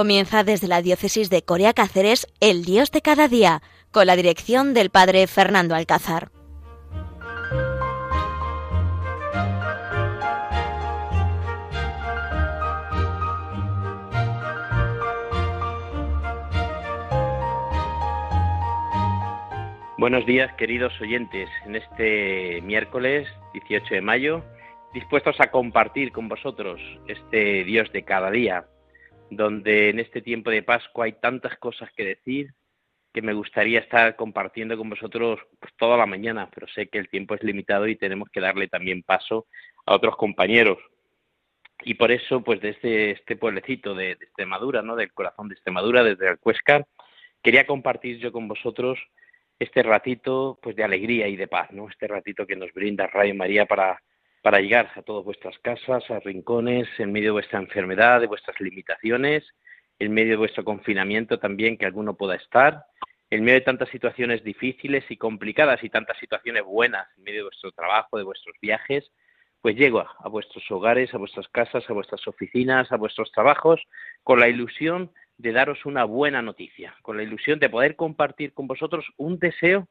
Comienza desde la diócesis de Corea Cáceres El Dios de cada día, con la dirección del padre Fernando Alcázar. Buenos días, queridos oyentes. En este miércoles 18 de mayo, dispuestos a compartir con vosotros este Dios de cada día, donde en este tiempo de Pascua hay tantas cosas que decir que me gustaría estar compartiendo con vosotros pues, toda la mañana, pero sé que el tiempo es limitado y tenemos que darle también paso a otros compañeros. Y por eso, pues desde este pueblecito de, de Extremadura, ¿no? Del corazón de Extremadura, desde el quería compartir yo con vosotros este ratito pues de alegría y de paz, ¿no? Este ratito que nos brinda Radio María para, para llegar a todas vuestras casas, a rincones, en medio de vuestra enfermedad, de vuestras limitaciones, en medio de vuestro confinamiento también que alguno pueda estar, en medio de tantas situaciones difíciles y complicadas y tantas situaciones buenas, en medio de vuestro trabajo, de vuestros viajes, pues llego a, a vuestros hogares, a vuestras casas, a vuestras oficinas, a vuestros trabajos, con la ilusión de daros una buena noticia, con la ilusión de poder compartir con vosotros un deseo,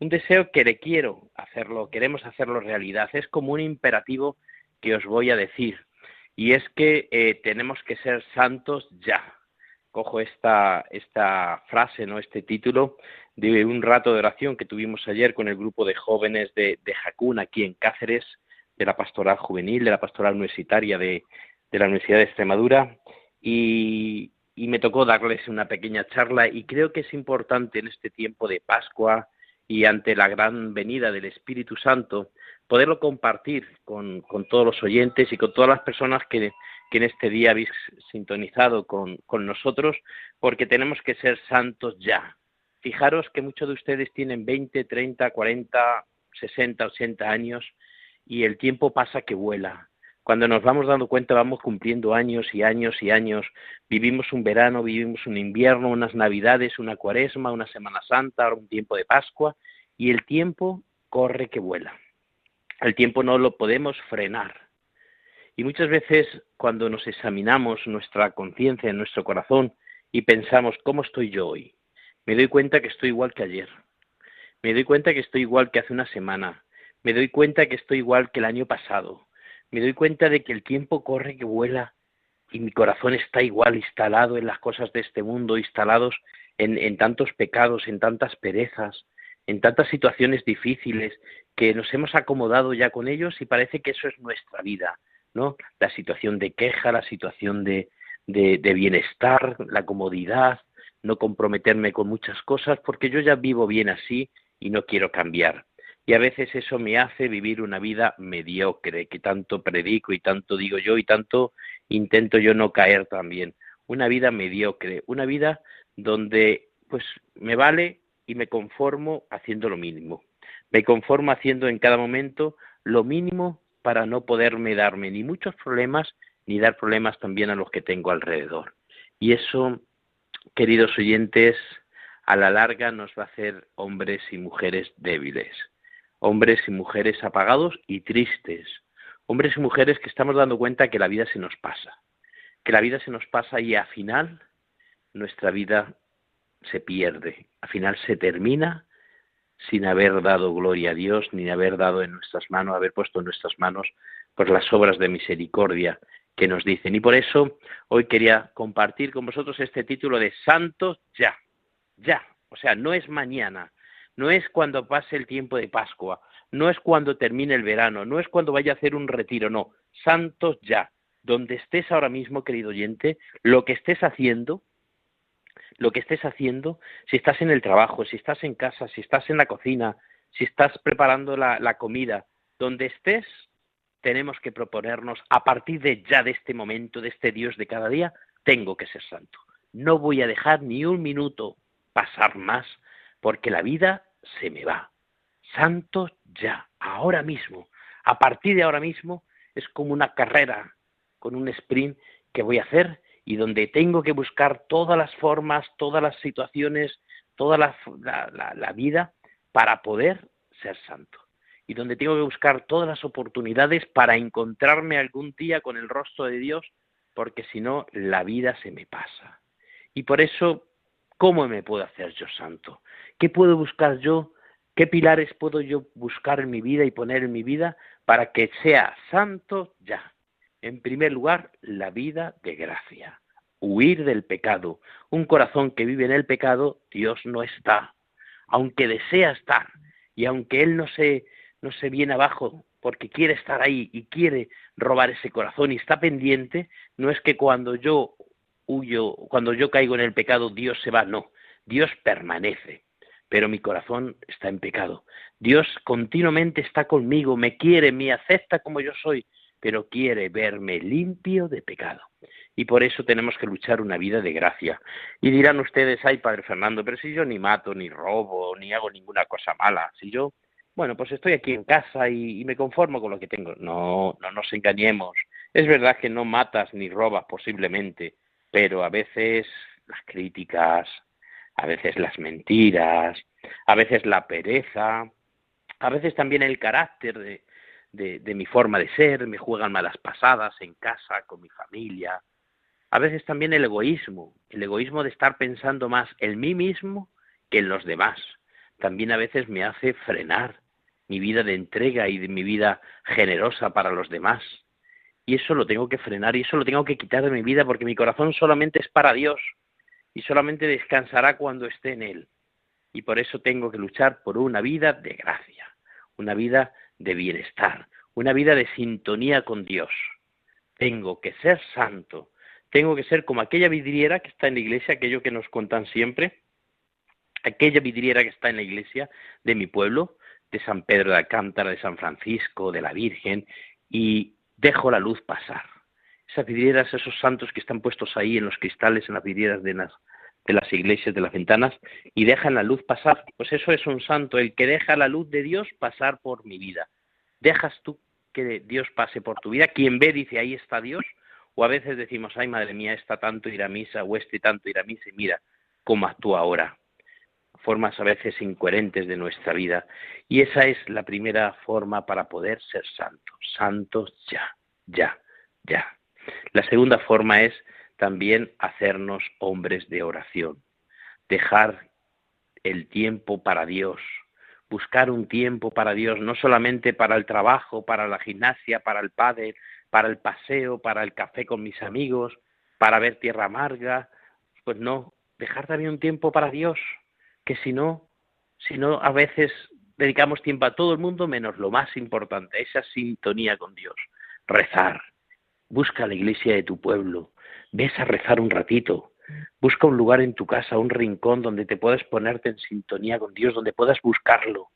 un deseo que le quiero hacerlo, queremos hacerlo realidad. Es como un imperativo que os voy a decir, y es que eh, tenemos que ser santos ya. Cojo esta, esta frase, ¿no? este título de un rato de oración que tuvimos ayer con el grupo de jóvenes de, de Jacún aquí en Cáceres, de la pastoral juvenil, de la pastoral universitaria de, de la Universidad de Extremadura, y, y me tocó darles una pequeña charla y creo que es importante en este tiempo de Pascua y ante la gran venida del Espíritu Santo poderlo compartir con, todos los oyentes y con todas las personas que, en este día habéis sintonizado con, nosotros porque tenemos que ser santos ya. Fijaros que muchos de ustedes tienen 20, 30, 40, 60, 80 años y el tiempo pasa que vuela cuando nos vamos dando cuenta vamos cumpliendo años y años y años. Vivimos un verano, vivimos un invierno, unas navidades, una cuaresma, una Semana Santa, un tiempo de Pascua, y el tiempo corre que vuela. El tiempo no lo podemos frenar. Y muchas veces cuando nos examinamos nuestra conciencia, en nuestro corazón, y pensamos, ¿cómo estoy yo hoy? Me doy cuenta que estoy igual que ayer. Me doy cuenta que estoy igual que hace una semana. Me doy cuenta que estoy igual que el año pasado me doy cuenta de que el tiempo corre que vuela y mi corazón está igual instalado en las cosas de este mundo, instalados en, tantos pecados, en tantas perezas, en tantas situaciones difíciles que nos hemos acomodado ya con ellos y parece que eso es nuestra vida, ¿no? La situación de queja, la situación de bienestar, la comodidad, no comprometerme con muchas cosas porque yo ya vivo bien así y no quiero cambiar y a veces eso me hace vivir una vida mediocre, que tanto predico y tanto digo yo y tanto intento yo no caer también. Una vida mediocre, una vida donde pues me vale y me conformo haciendo lo mínimo. Me conformo haciendo en cada momento lo mínimo para no poderme darme ni muchos problemas ni dar problemas también a los que tengo alrededor. Y eso, queridos oyentes, a la larga nos va a hacer hombres y mujeres débiles hombres y mujeres apagados y tristes, hombres y mujeres que estamos dando cuenta que la vida se nos pasa, que la vida se nos pasa y al final nuestra vida se pierde, al final se termina sin haber dado gloria a Dios, ni haber dado en nuestras manos, haber puesto en nuestras manos pues las obras de misericordia que nos dicen. Y por eso hoy quería compartir con vosotros este título de Santos ya, ya, o sea, no es mañana, no es cuando pase el tiempo de Pascua, no es cuando termine el verano, no es cuando vaya a hacer un retiro, no, santos ya. Donde estés ahora mismo, querido oyente, lo que estés haciendo, lo que estés haciendo, si estás en el trabajo, si estás en casa, si estás en la cocina, si estás preparando la, la comida, donde estés, tenemos que proponernos, a partir de ya de este momento, de este Dios de cada día, tengo que ser santo. No voy a dejar ni un minuto pasar más, porque la vida se me va. Santos ya, ahora mismo. A partir de ahora mismo es como una carrera con un sprint que voy a hacer y donde tengo que buscar todas las formas, todas las situaciones, toda la, la, vida para poder ser santo. Y donde tengo que buscar todas las oportunidades para encontrarme algún día con el rostro de Dios, porque si no, la vida se me pasa. Y por eso, ¿cómo me puedo hacer yo santo? ¿Qué puedo buscar yo? ¿Qué pilares puedo yo buscar en mi vida y poner en mi vida para que sea santo ya? En primer lugar, la vida de gracia. Huir del pecado. Un corazón que vive en el pecado, Dios no está. Aunque desea estar y aunque Él no se, no se viene abajo porque quiere estar ahí y quiere robar ese corazón y está pendiente, no es que cuando yo huyo, cuando yo caigo en el pecado, Dios se va, no, Dios permanece, pero mi corazón está en pecado. Dios continuamente está conmigo, me quiere, me acepta como yo soy, pero quiere verme limpio de pecado. Y por eso tenemos que luchar una vida de gracia. Y dirán ustedes, ay, Padre Fernando, pero si yo ni mato, ni robo, ni hago ninguna cosa mala, si yo bueno, pues estoy aquí en casa y, me conformo con lo que tengo. No, no nos engañemos. Es verdad que no matas ni robas posiblemente, pero a veces las críticas, a veces las mentiras, a veces la pereza, a veces también el carácter de, de, mi forma de ser, me juegan malas pasadas en casa, con mi familia. A veces también el egoísmo, el egoísmo de estar pensando más en mí mismo que en los demás. También a veces me hace frenar mi vida de entrega y de mi vida generosa para los demás. Y eso lo tengo que frenar y eso lo tengo que quitar de mi vida porque mi corazón solamente es para Dios y solamente descansará cuando esté en Él. Y por eso tengo que luchar por una vida de gracia, una vida de bienestar, una vida de sintonía con Dios. Tengo que ser santo, tengo que ser como aquella vidriera que está en la iglesia, aquello que nos contan siempre, aquella vidriera que está en la iglesia de mi pueblo, de San Pedro de Alcántara, de San Francisco, de la Virgen, y dejo la luz pasar. Esas vidrieras, esos santos que están puestos ahí en los cristales, en las vidrieras de las, iglesias, de las ventanas, y dejan la luz pasar. Pues eso es un santo, el que deja la luz de Dios pasar por mi vida. Dejas tú que Dios pase por tu vida. Quien ve dice, ahí está Dios. O a veces decimos, ay madre mía, está tanto ir a misa, o este tanto ir a misa, y mira cómo actúa ahora formas a veces incoherentes de nuestra vida. Y esa es la primera forma para poder ser santos. Santos ya, ya, ya. La segunda forma es también hacernos hombres de oración. Dejar el tiempo para Dios. Buscar un tiempo para Dios, no solamente para el trabajo, para la gimnasia, para el padre, para el paseo, para el café con mis amigos, para ver tierra amarga. Pues no, dejar también un tiempo para Dios, que si no, si no a veces dedicamos tiempo a todo el mundo menos lo más importante, esa sintonía con Dios, rezar. Busca la iglesia de tu pueblo, ves a rezar un ratito, busca un lugar en tu casa, un rincón donde te puedas ponerte en sintonía con Dios, donde puedas buscarlo.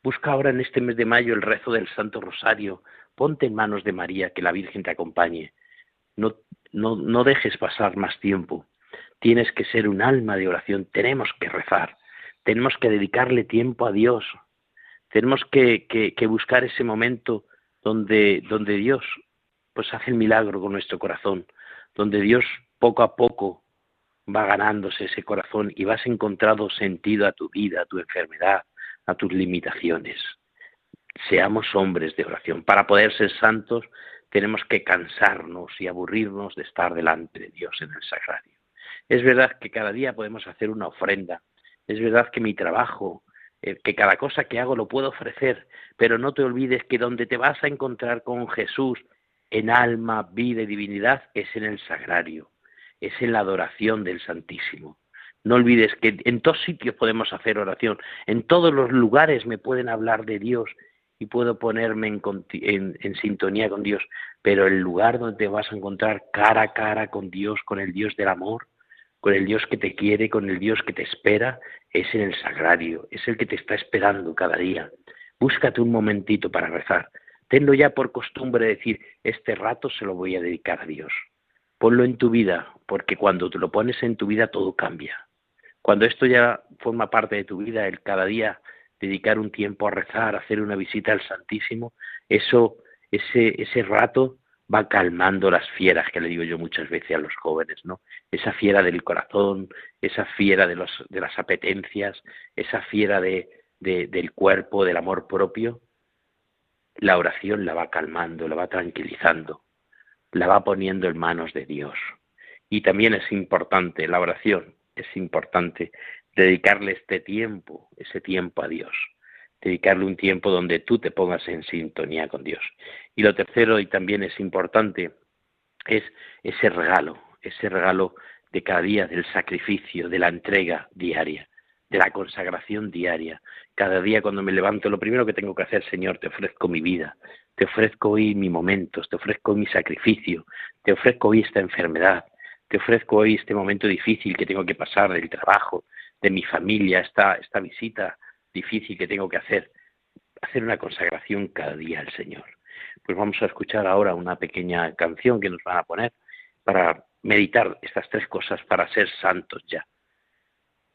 Busca ahora en este mes de mayo el rezo del Santo Rosario, ponte en manos de María, que la Virgen te acompañe. No, no, no dejes pasar más tiempo. Tienes que ser un alma de oración, tenemos que rezar tenemos que dedicarle tiempo a Dios, tenemos que, que, buscar ese momento donde, donde Dios pues hace el milagro con nuestro corazón, donde Dios poco a poco va ganándose ese corazón y vas encontrando sentido a tu vida, a tu enfermedad, a tus limitaciones. Seamos hombres de oración. Para poder ser santos tenemos que cansarnos y aburrirnos de estar delante de Dios en el sagrario. Es verdad que cada día podemos hacer una ofrenda, es verdad que mi trabajo, eh, que cada cosa que hago lo puedo ofrecer, pero no te olvides que donde te vas a encontrar con Jesús en alma, vida y divinidad es en el sagrario, es en la adoración del Santísimo. No olvides que en todos sitios podemos hacer oración, en todos los lugares me pueden hablar de Dios y puedo ponerme en, en, sintonía con Dios, pero el lugar donde te vas a encontrar cara a cara con Dios, con el Dios del amor, con el Dios que te quiere, con el Dios que te espera, es en el sagrario, es el que te está esperando cada día. Búscate un momentito para rezar. Tenlo ya por costumbre decir, este rato se lo voy a dedicar a Dios. Ponlo en tu vida, porque cuando te lo pones en tu vida todo cambia. Cuando esto ya forma parte de tu vida, el cada día dedicar un tiempo a rezar, hacer una visita al Santísimo, eso, ese, ese rato va calmando las fieras que le digo yo muchas veces a los jóvenes, ¿no? Esa fiera del corazón, esa fiera de, los, de las apetencias, esa fiera de, del cuerpo, del amor propio, la oración la va calmando, la va tranquilizando, la va poniendo en manos de Dios. Y también es importante la oración, es importante dedicarle este tiempo, ese tiempo a Dios, dedicarle un tiempo donde tú te pongas en sintonía con Dios. Y lo tercero, y también es importante, es ese regalo, ese regalo de cada día del sacrificio, de la entrega diaria, de la consagración diaria. Cada día cuando me levanto, lo primero que tengo que hacer, Señor, te ofrezco mi vida, te ofrezco hoy mis momentos, te ofrezco mi sacrificio, te ofrezco hoy esta enfermedad, te ofrezco hoy este momento difícil que tengo que pasar del trabajo, de mi familia, esta, esta visita difícil que tengo que hacer. Hacer una consagración cada día al Señor. Pues vamos a escuchar ahora una pequeña canción que nos van a poner para meditar estas tres cosas para ser santos ya.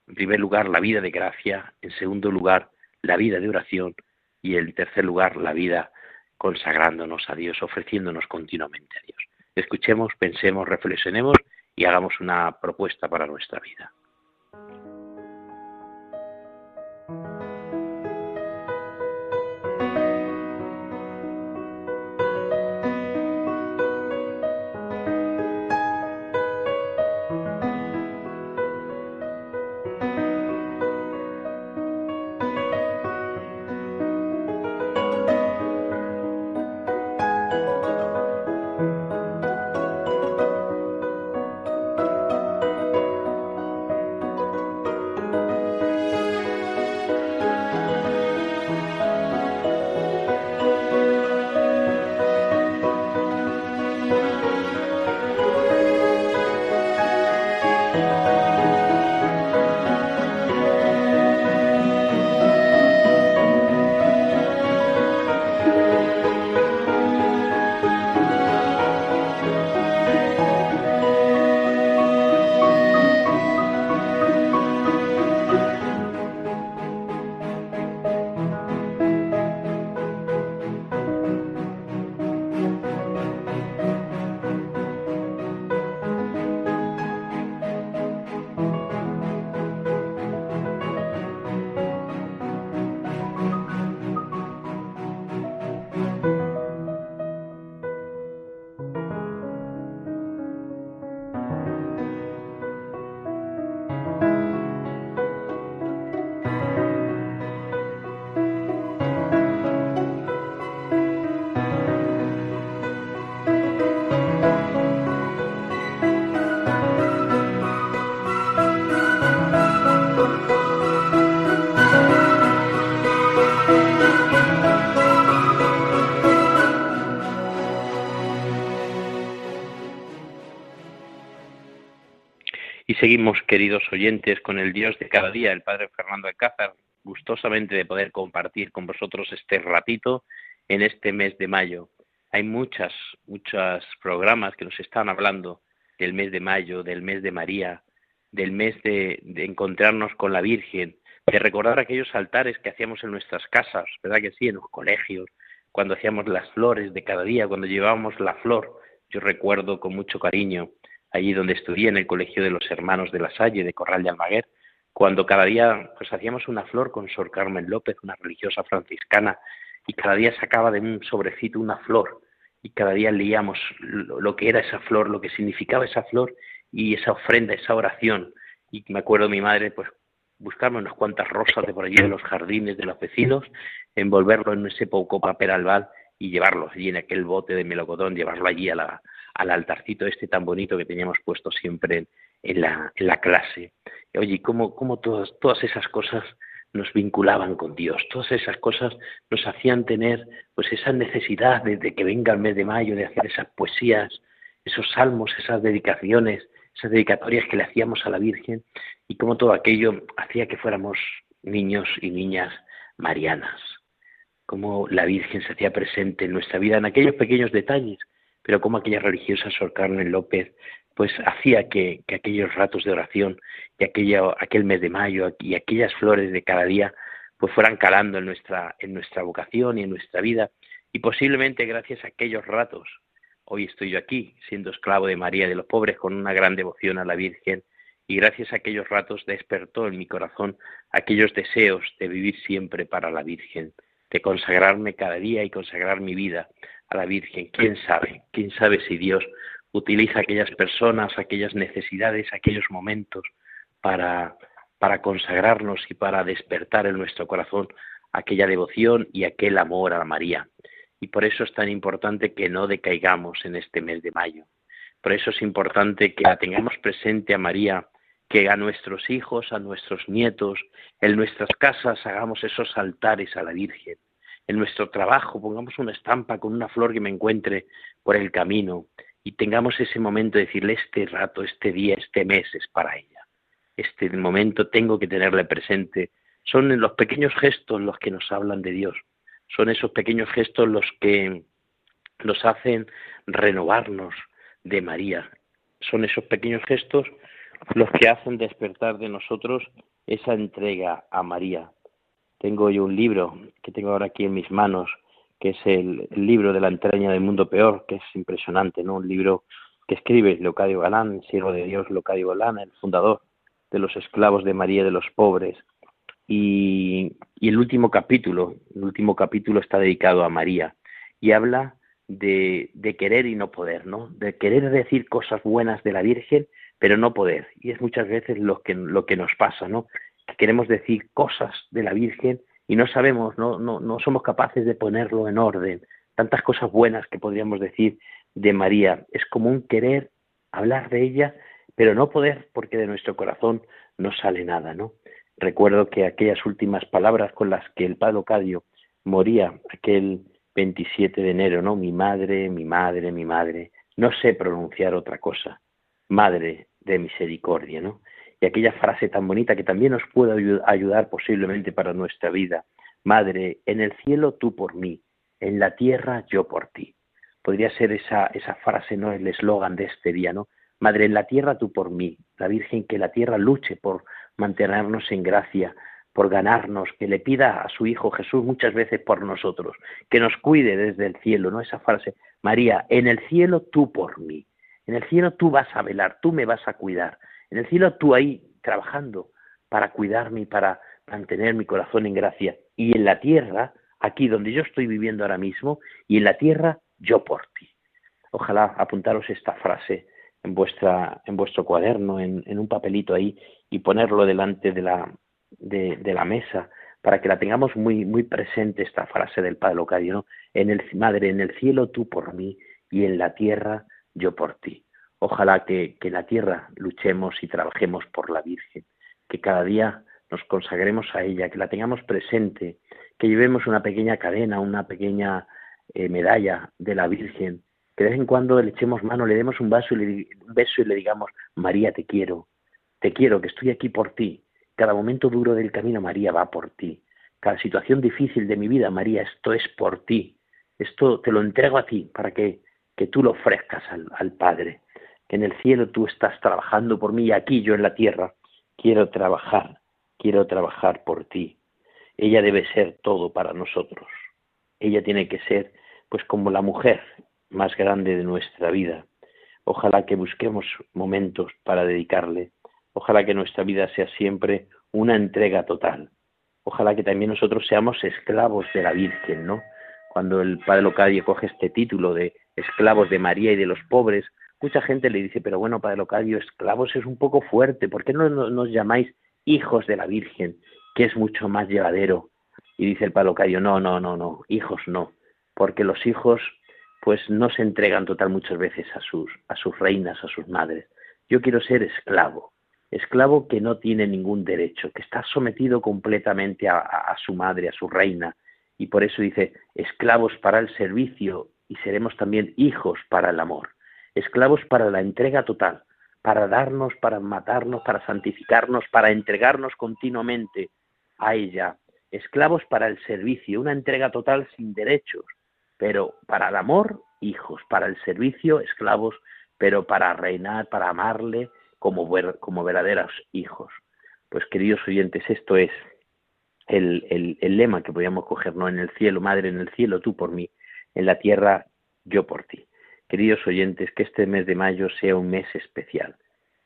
En primer lugar, la vida de gracia. En segundo lugar, la vida de oración. Y en tercer lugar, la vida consagrándonos a Dios, ofreciéndonos continuamente a Dios. Escuchemos, pensemos, reflexionemos y hagamos una propuesta para nuestra vida. Seguimos, queridos oyentes, con el Dios de cada día, el Padre Fernando Alcázar, gustosamente de poder compartir con vosotros este ratito en este mes de mayo. Hay muchas, muchos programas que nos están hablando del mes de mayo, del mes de María, del mes de, de encontrarnos con la Virgen, de recordar aquellos altares que hacíamos en nuestras casas, ¿verdad que sí? En los colegios, cuando hacíamos las flores de cada día, cuando llevábamos la flor. Yo recuerdo con mucho cariño allí donde estudié en el Colegio de los Hermanos de la Salle de Corral de Almaguer, cuando cada día pues hacíamos una flor con Sor Carmen López, una religiosa franciscana, y cada día sacaba de un sobrecito una flor, y cada día leíamos lo, que era esa flor, lo que significaba esa flor y esa ofrenda, esa oración. Y me acuerdo mi madre, pues buscarme unas cuantas rosas de por allí de los jardines de los vecinos, envolverlo en ese poco papel albal y llevarlo allí en aquel bote de melocotón, llevarlo allí a la, al altarcito este tan bonito que teníamos puesto siempre en, la, clase. Oye, cómo, cómo todas, todas esas cosas nos vinculaban con Dios, todas esas cosas nos hacían tener pues esa necesidad de, que venga el mes de mayo, de hacer esas poesías, esos salmos, esas dedicaciones, esas dedicatorias que le hacíamos a la Virgen y cómo todo aquello hacía que fuéramos niños y niñas marianas, cómo la Virgen se hacía presente en nuestra vida en aquellos pequeños detalles pero como aquella religiosa Sor Carmen López pues hacía que, aquellos ratos de oración y aquella, aquel mes de mayo y aquellas flores de cada día pues fueran calando en nuestra, en nuestra vocación y en nuestra vida. Y posiblemente gracias a aquellos ratos hoy estoy yo aquí siendo esclavo de María de los pobres con una gran devoción a la Virgen y gracias a aquellos ratos despertó en mi corazón aquellos deseos de vivir siempre para la Virgen, de consagrarme cada día y consagrar mi vida a la Virgen. ¿Quién sabe? ¿Quién sabe si Dios utiliza aquellas personas, aquellas necesidades, aquellos momentos para, para consagrarnos y para despertar en nuestro corazón aquella devoción y aquel amor a María. Y por eso es tan importante que no decaigamos en este mes de mayo. Por eso es importante que la tengamos presente a María, que a nuestros hijos, a nuestros nietos, en nuestras casas hagamos esos altares a la Virgen. En nuestro trabajo pongamos una estampa con una flor que me encuentre por el camino y tengamos ese momento de decirle este rato, este día, este mes es para ella. Este momento tengo que tenerle presente. Son los pequeños gestos los que nos hablan de Dios. Son esos pequeños gestos los que nos hacen renovarnos de María. Son esos pequeños gestos los que hacen despertar de nosotros esa entrega a María. Tengo yo un libro que tengo ahora aquí en mis manos, que es el, libro de la entraña del mundo peor, que es impresionante, ¿no? Un libro que escribe Leocadio Galán, siervo de Dios Leocadio Galán, el fundador de los esclavos de María de los pobres. Y, el último capítulo, el último capítulo está dedicado a María y habla de, de, querer y no poder, ¿no? De querer decir cosas buenas de la Virgen, pero no poder. Y es muchas veces lo que, lo que nos pasa, ¿no? Que queremos decir cosas de la Virgen y no sabemos, no, no, no somos capaces de ponerlo en orden. Tantas cosas buenas que podríamos decir de María. Es como un querer hablar de ella, pero no poder, porque de nuestro corazón no sale nada, ¿no? Recuerdo que aquellas últimas palabras con las que el padre Ocadio moría, aquel 27 de enero, ¿no? Mi madre, mi madre, mi madre. No sé pronunciar otra cosa. Madre de misericordia, ¿no? Y aquella frase tan bonita que también nos puede ayudar posiblemente para nuestra vida. Madre, en el cielo tú por mí, en la tierra yo por ti. Podría ser esa, esa frase, ¿no? El eslogan de este día, ¿no? Madre, en la tierra tú por mí, la Virgen que la tierra luche por mantenernos en gracia, por ganarnos, que le pida a su Hijo Jesús muchas veces por nosotros, que nos cuide desde el cielo, ¿no? Esa frase, María, en el cielo tú por mí, en el cielo tú vas a velar, tú me vas a cuidar, en el cielo tú ahí trabajando para cuidarme y para mantener mi corazón en gracia. Y en la tierra, aquí donde yo estoy viviendo ahora mismo, y en la tierra yo por ti. Ojalá apuntaros esta frase en, vuestra, en vuestro cuaderno, en, un papelito ahí, y ponerlo delante de la, mesa para que la tengamos muy, presente esta frase del Padre Locadio. En el, Madre, en el cielo tú por mí y en la tierra yo por ti. Ojalá que, en la tierra luchemos y trabajemos por la Virgen, que cada día nos consagremos a ella, que la tengamos presente, que llevemos una pequeña cadena, una pequeña eh, medalla de la Virgen, que de vez en cuando le echemos mano, le demos un, vaso y le, un beso y le digamos, María, te quiero, te quiero, que estoy aquí por ti. Cada momento duro del camino, María va por ti. Cada situación difícil de mi vida, María, esto es por ti. Esto te lo entrego a ti para que, que tú lo ofrezcas al Padre que en el cielo tú estás trabajando por mí y aquí yo en la tierra quiero trabajar, quiero trabajar por ti. Ella debe ser todo para nosotros. Ella tiene que ser pues como la mujer más grande de nuestra vida. Ojalá que busquemos momentos para dedicarle. Ojalá que nuestra vida sea siempre una entrega total. Ojalá que también nosotros seamos esclavos de la Virgen, ¿no? Cuando el Padre Locadio coge este título de esclavos de María y de los pobres, mucha gente le dice, pero bueno, Padre Locadio, esclavos es un poco fuerte, ¿por qué no nos llamáis hijos de la Virgen, que es mucho más llevadero? Y dice el Padre no, no, no, no, hijos no, porque los hijos pues no se entregan total muchas veces a sus, a sus reinas, a sus madres. Yo quiero ser esclavo, esclavo que no tiene ningún derecho, que está sometido completamente a su madre, a su reina, y por eso dice, esclavos para el servicio y seremos también hijos para el amor esclavos para la entrega total, para darnos, para matarnos, para santificarnos, para entregarnos continuamente a ella, esclavos para el servicio, una entrega total sin derechos, pero para el amor, hijos, para el servicio, esclavos, pero para reinar, para amarle como, verdaderos hijos. Pues queridos oyentes, esto es el, el, el lema que podíamos coger, ¿no? En el cielo, Madre, en el cielo, tú por mí, en la tierra, yo por ti. Queridos oyentes, que este mes de mayo sea un mes especial,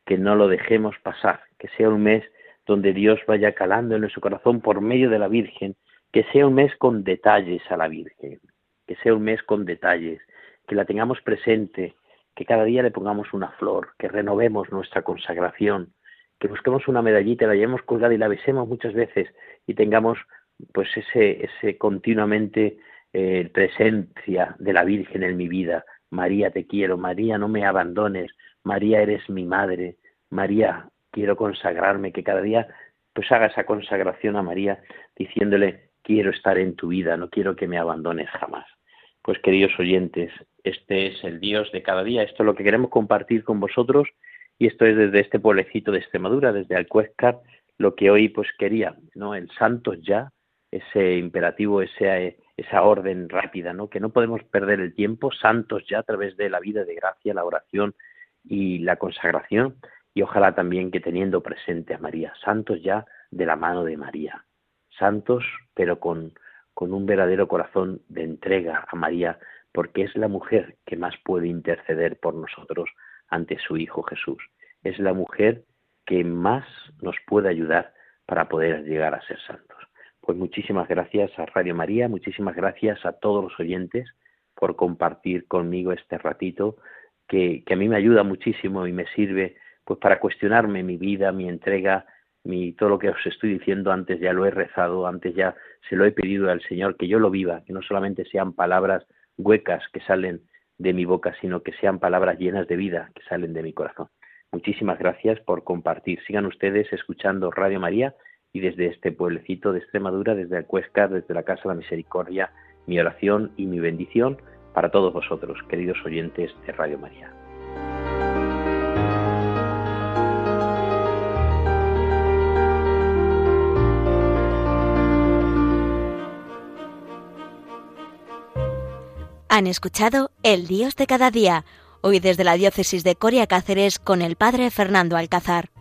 que no lo dejemos pasar, que sea un mes donde Dios vaya calando en nuestro corazón por medio de la Virgen, que sea un mes con detalles a la Virgen, que sea un mes con detalles, que la tengamos presente, que cada día le pongamos una flor, que renovemos nuestra consagración, que busquemos una medallita, la llevemos colgada y la besemos muchas veces y tengamos pues ese, ese continuamente eh, presencia de la Virgen en mi vida. María, te quiero, María, no me abandones, María, eres mi madre, María, quiero consagrarme, que cada día pues haga esa consagración a María diciéndole, quiero estar en tu vida, no quiero que me abandones jamás. Pues queridos oyentes, este es el Dios de cada día, esto es lo que queremos compartir con vosotros y esto es desde este pueblecito de Extremadura, desde Alcuéscar, lo que hoy pues quería, ¿no? El santos ya, ese imperativo, ese, esa orden rápida, ¿no? Que no podemos perder el tiempo, santos ya a través de la vida de gracia, la oración y la consagración, y ojalá también que teniendo presente a María, santos ya de la mano de María, santos pero con, con un verdadero corazón de entrega a María, porque es la mujer que más puede interceder por nosotros ante su Hijo Jesús. Es la mujer que más nos puede ayudar para poder llegar a ser santos. Pues muchísimas gracias a Radio María, muchísimas gracias a todos los oyentes por compartir conmigo este ratito que, a mí me ayuda muchísimo y me sirve pues para cuestionarme mi vida, mi entrega, mi todo lo que os estoy diciendo antes ya lo he rezado, antes ya se lo he pedido al Señor que yo lo viva, que no solamente sean palabras huecas que salen de mi boca, sino que sean palabras llenas de vida que salen de mi corazón. Muchísimas gracias por compartir. Sigan ustedes escuchando Radio María y desde este pueblecito de Extremadura, desde Alcuesca, desde la Casa de la Misericordia, mi oración y mi bendición para todos vosotros, queridos oyentes de Radio María. Han escuchado El Dios de cada día, hoy desde la diócesis de Coria Cáceres con el Padre Fernando Alcázar.